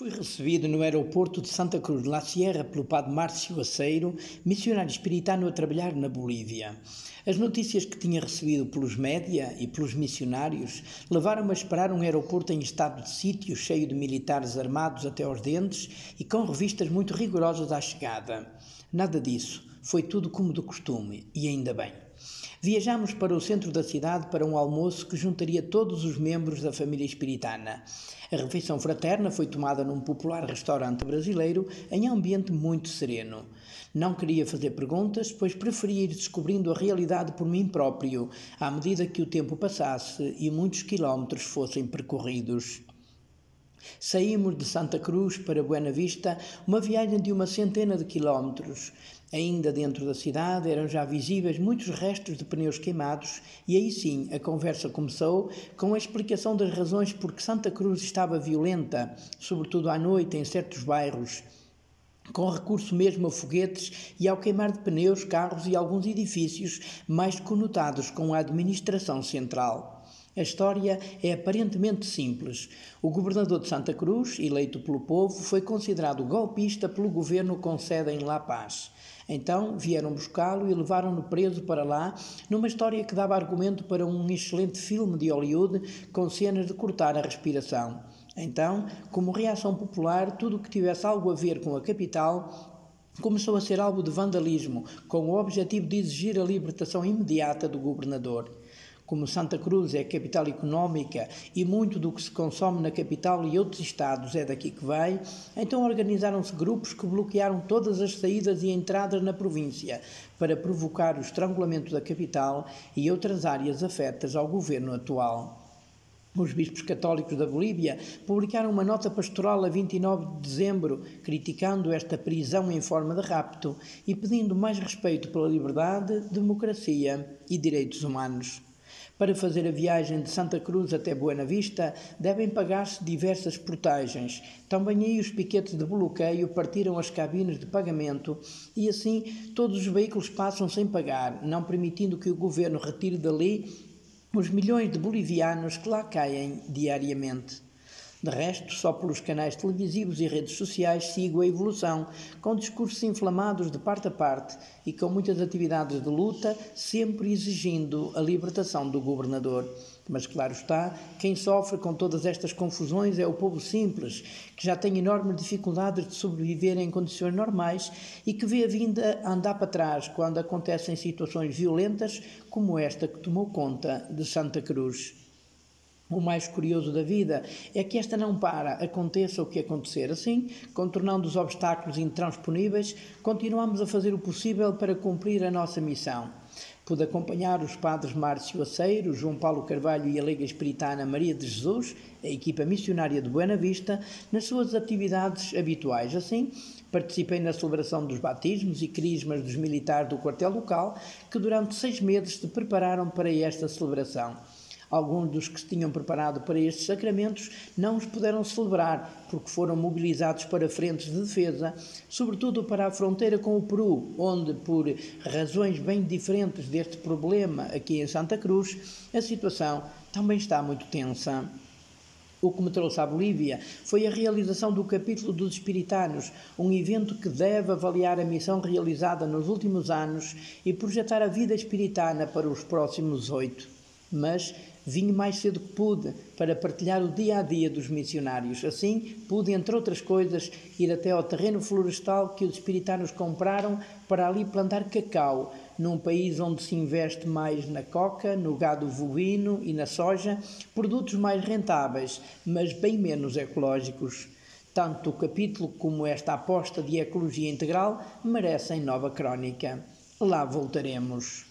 Fui recebido no aeroporto de Santa Cruz de la Sierra pelo padre Márcio Aceiro, missionário espiritano a trabalhar na Bolívia. As notícias que tinha recebido pelos média e pelos missionários levaram-me a esperar um aeroporto em estado de sítio, cheio de militares armados até aos dentes e com revistas muito rigorosas à chegada. Nada disso. Foi tudo como de costume, e ainda bem. Viajámos para o centro da cidade para um almoço que juntaria todos os membros da família espiritana. A refeição fraterna foi tomada num popular restaurante brasileiro em ambiente muito sereno. Não queria fazer perguntas, pois preferia ir descobrindo a realidade por mim próprio, à medida que o tempo passasse e muitos quilómetros fossem percorridos. Saímos de Santa Cruz para Buena Vista, uma viagem de uma centena de quilómetros. Ainda dentro da cidade eram já visíveis muitos restos de pneus queimados, e aí sim a conversa começou com a explicação das razões por que Santa Cruz estava violenta, sobretudo à noite em certos bairros com recurso mesmo a foguetes e ao queimar de pneus, carros e alguns edifícios mais conotados com a administração central. A história é aparentemente simples. O governador de Santa Cruz, eleito pelo povo, foi considerado golpista pelo governo com sede em La Paz. Então vieram buscá-lo e levaram-no preso para lá, numa história que dava argumento para um excelente filme de Hollywood com cenas de cortar a respiração. Então, como reação popular, tudo o que tivesse algo a ver com a capital começou a ser alvo de vandalismo, com o objetivo de exigir a libertação imediata do governador. Como Santa Cruz é capital económica e muito do que se consome na capital e outros estados é daqui que vai, então organizaram-se grupos que bloquearam todas as saídas e entradas na província para provocar o estrangulamento da capital e outras áreas afetas ao governo atual. Os bispos católicos da Bolívia publicaram uma nota pastoral a 29 de dezembro, criticando esta prisão em forma de rapto e pedindo mais respeito pela liberdade, democracia e direitos humanos. Para fazer a viagem de Santa Cruz até Buena Vista, devem pagar-se diversas portagens. Também aí os piquetes de bloqueio partiram as cabines de pagamento e assim todos os veículos passam sem pagar, não permitindo que o governo retire dali os milhões de bolivianos que lá caem diariamente. De resto, só pelos canais televisivos e redes sociais sigo a evolução, com discursos inflamados de parte a parte e com muitas atividades de luta, sempre exigindo a libertação do governador. Mas, claro está, quem sofre com todas estas confusões é o povo simples, que já tem enormes dificuldades de sobreviver em condições normais e que vê a vinda andar para trás quando acontecem situações violentas como esta que tomou conta de Santa Cruz. O mais curioso da vida é que esta não para, aconteça o que acontecer. Assim, contornando os obstáculos intransponíveis, continuamos a fazer o possível para cumprir a nossa missão. Pude acompanhar os padres Márcio Aceiro, João Paulo Carvalho e a Liga Espiritana Maria de Jesus, a equipa missionária de Buena Vista, nas suas atividades habituais. Assim, participei na celebração dos batismos e crismas dos militares do quartel local, que durante seis meses se prepararam para esta celebração. Alguns dos que se tinham preparado para estes sacramentos não os puderam celebrar, porque foram mobilizados para frentes de defesa, sobretudo para a fronteira com o Peru, onde, por razões bem diferentes deste problema aqui em Santa Cruz, a situação também está muito tensa. O que me trouxe à Bolívia foi a realização do capítulo dos Espiritanos, um evento que deve avaliar a missão realizada nos últimos anos e projetar a vida espiritana para os próximos oito. Mas Vim mais cedo que pude para partilhar o dia a dia dos missionários. Assim, pude, entre outras coisas, ir até ao terreno florestal que os espiritanos compraram para ali plantar cacau, num país onde se investe mais na coca, no gado bovino e na soja, produtos mais rentáveis, mas bem menos ecológicos. Tanto o capítulo como esta aposta de ecologia integral merecem nova crónica. Lá voltaremos.